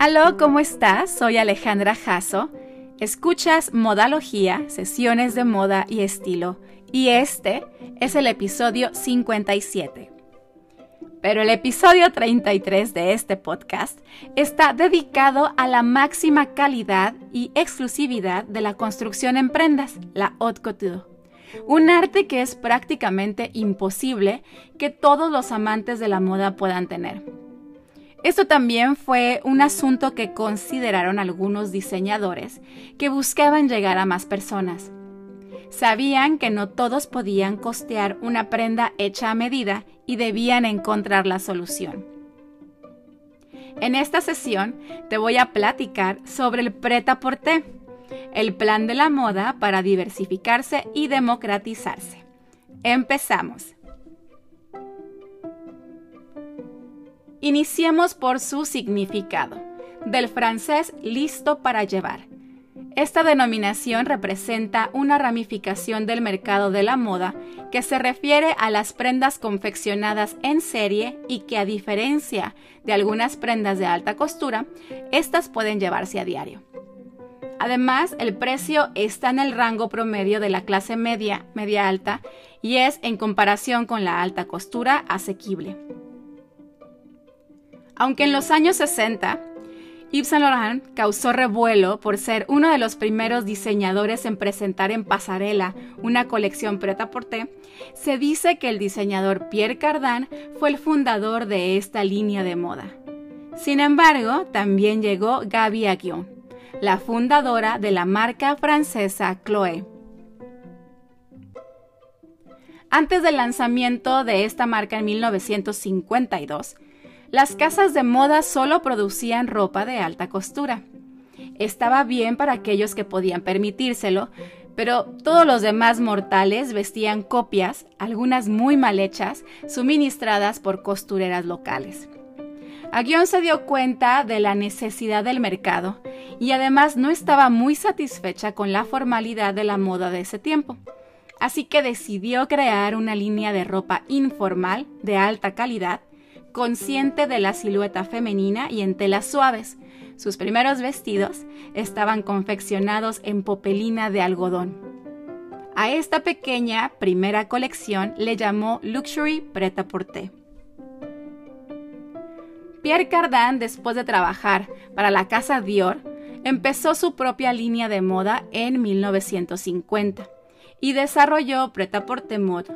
Aló, ¿cómo estás? Soy Alejandra Jasso. Escuchas Modalogía, sesiones de moda y estilo, y este es el episodio 57. Pero el episodio 33 de este podcast está dedicado a la máxima calidad y exclusividad de la construcción en prendas, la haute couture. Un arte que es prácticamente imposible que todos los amantes de la moda puedan tener. Esto también fue un asunto que consideraron algunos diseñadores que buscaban llegar a más personas. Sabían que no todos podían costear una prenda hecha a medida y debían encontrar la solución. En esta sesión te voy a platicar sobre el pret-à-porter, el plan de la moda para diversificarse y democratizarse. Empezamos. Iniciemos por su significado, del francés listo para llevar. Esta denominación representa una ramificación del mercado de la moda que se refiere a las prendas confeccionadas en serie y que a diferencia de algunas prendas de alta costura, estas pueden llevarse a diario. Además, el precio está en el rango promedio de la clase media, media alta, y es, en comparación con la alta costura, asequible. Aunque en los años 60, Yves Saint Laurent causó revuelo por ser uno de los primeros diseñadores en presentar en pasarela una colección preta-porter, se dice que el diseñador Pierre Cardin fue el fundador de esta línea de moda. Sin embargo, también llegó Gaby Aguillon, la fundadora de la marca francesa Chloé. Antes del lanzamiento de esta marca en 1952, las casas de moda solo producían ropa de alta costura. Estaba bien para aquellos que podían permitírselo, pero todos los demás mortales vestían copias, algunas muy mal hechas, suministradas por costureras locales. Aguión se dio cuenta de la necesidad del mercado y además no estaba muy satisfecha con la formalidad de la moda de ese tiempo. Así que decidió crear una línea de ropa informal de alta calidad consciente de la silueta femenina y en telas suaves. Sus primeros vestidos estaban confeccionados en popelina de algodón. A esta pequeña primera colección le llamó Luxury Pret-à-Porter. Pierre Cardin, después de trabajar para la casa Dior, empezó su propia línea de moda en 1950 y desarrolló Pret-à-Porter Mode,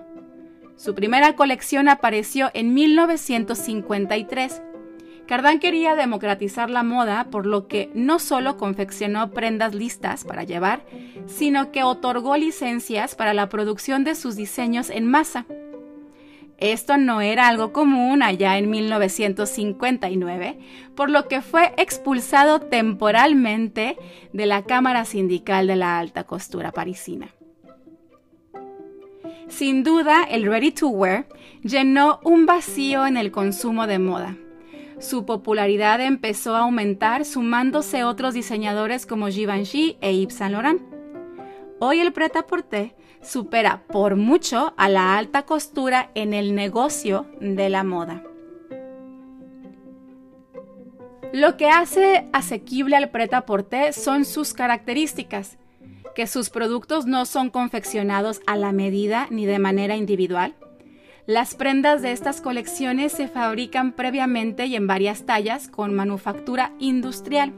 su primera colección apareció en 1953. Cardán quería democratizar la moda, por lo que no solo confeccionó prendas listas para llevar, sino que otorgó licencias para la producción de sus diseños en masa. Esto no era algo común allá en 1959, por lo que fue expulsado temporalmente de la Cámara Sindical de la Alta Costura Parisina. Sin duda, el ready to wear llenó un vacío en el consumo de moda. Su popularidad empezó a aumentar sumándose otros diseñadores como Givenchy e Yves Saint Laurent. Hoy el pret-à-porter supera por mucho a la alta costura en el negocio de la moda. Lo que hace asequible al pret-à-porter son sus características que sus productos no son confeccionados a la medida ni de manera individual. Las prendas de estas colecciones se fabrican previamente y en varias tallas con manufactura industrial.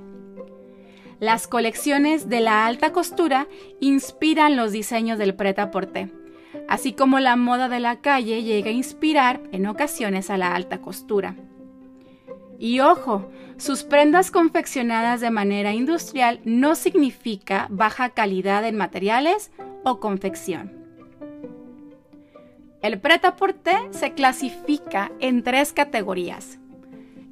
Las colecciones de la alta costura inspiran los diseños del pret-à-porter, así como la moda de la calle llega a inspirar en ocasiones a la alta costura. Y ojo, sus prendas confeccionadas de manera industrial no significa baja calidad en materiales o confección. El pret-à-porter se clasifica en tres categorías.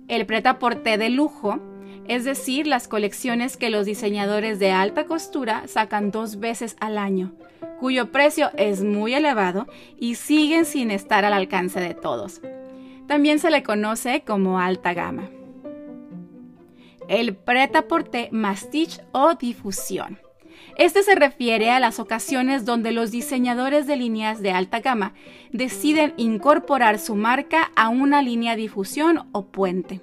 El pret-à-porter de lujo, es decir, las colecciones que los diseñadores de alta costura sacan dos veces al año, cuyo precio es muy elevado y siguen sin estar al alcance de todos. También se le conoce como alta gama. El pret-à-porter mastiche o difusión. Este se refiere a las ocasiones donde los diseñadores de líneas de alta gama deciden incorporar su marca a una línea difusión o puente,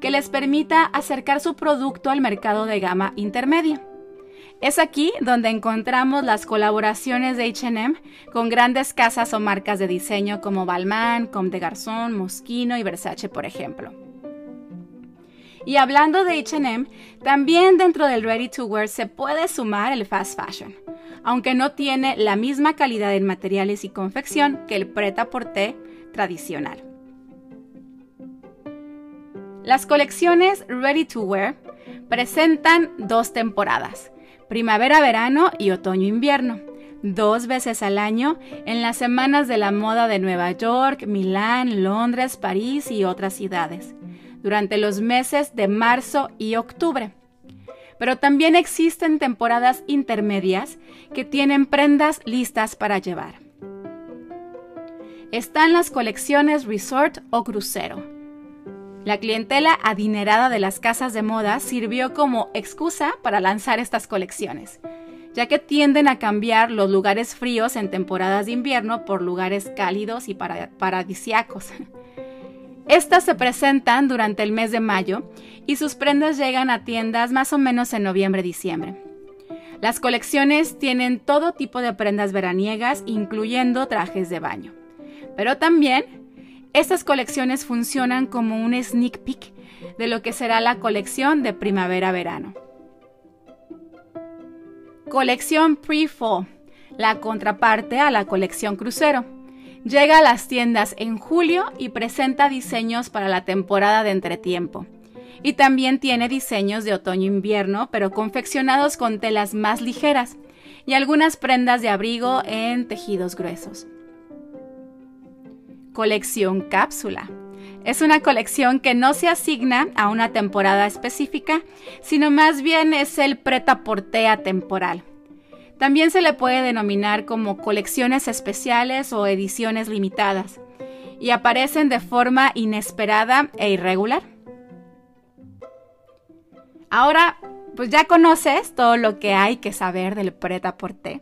que les permita acercar su producto al mercado de gama intermedia. Es aquí donde encontramos las colaboraciones de HM con grandes casas o marcas de diseño como Balmain, Comme des Garçons, Moschino y Versace, por ejemplo. Y hablando de HM, también dentro del ready to wear se puede sumar el fast fashion, aunque no tiene la misma calidad en materiales y confección que el pret-à-porter tradicional. Las colecciones ready to wear presentan dos temporadas, primavera-verano y otoño-invierno, dos veces al año en las semanas de la moda de Nueva York, Milán, Londres, París y otras ciudades durante los meses de marzo y octubre. Pero también existen temporadas intermedias que tienen prendas listas para llevar. Están las colecciones resort o crucero. La clientela adinerada de las casas de moda sirvió como excusa para lanzar estas colecciones, ya que tienden a cambiar los lugares fríos en temporadas de invierno por lugares cálidos y paradisiacos. Estas se presentan durante el mes de mayo y sus prendas llegan a tiendas más o menos en noviembre-diciembre. Las colecciones tienen todo tipo de prendas veraniegas, incluyendo trajes de baño. Pero también, estas colecciones funcionan como un sneak peek de lo que será la colección de primavera-verano. Colección Pre-Fall, la contraparte a la colección crucero. Llega a las tiendas en julio y presenta diseños para la temporada de entretiempo. Y también tiene diseños de otoño-invierno, pero confeccionados con telas más ligeras y algunas prendas de abrigo en tejidos gruesos. Colección Cápsula. Es una colección que no se asigna a una temporada específica, sino más bien es el pretaportea temporal también se le puede denominar como colecciones especiales o ediciones limitadas y aparecen de forma inesperada e irregular. Ahora, pues ya conoces todo lo que hay que saber del prêt-à-porter.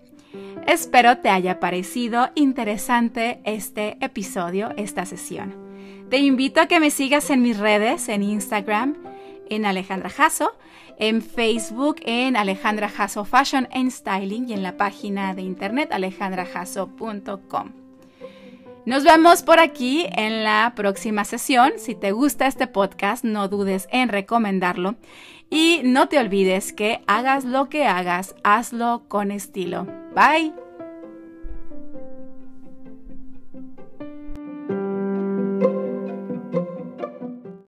Espero te haya parecido interesante este episodio, esta sesión. Te invito a que me sigas en mis redes, en Instagram, en Alejandra Jasso, en Facebook en Alejandra Jasso Fashion and Styling y en la página de internet alejandrajasso.com. Nos vemos por aquí en la próxima sesión. Si te gusta este podcast, no dudes en recomendarlo. Y no te olvides que hagas lo que hagas, hazlo con estilo. Bye.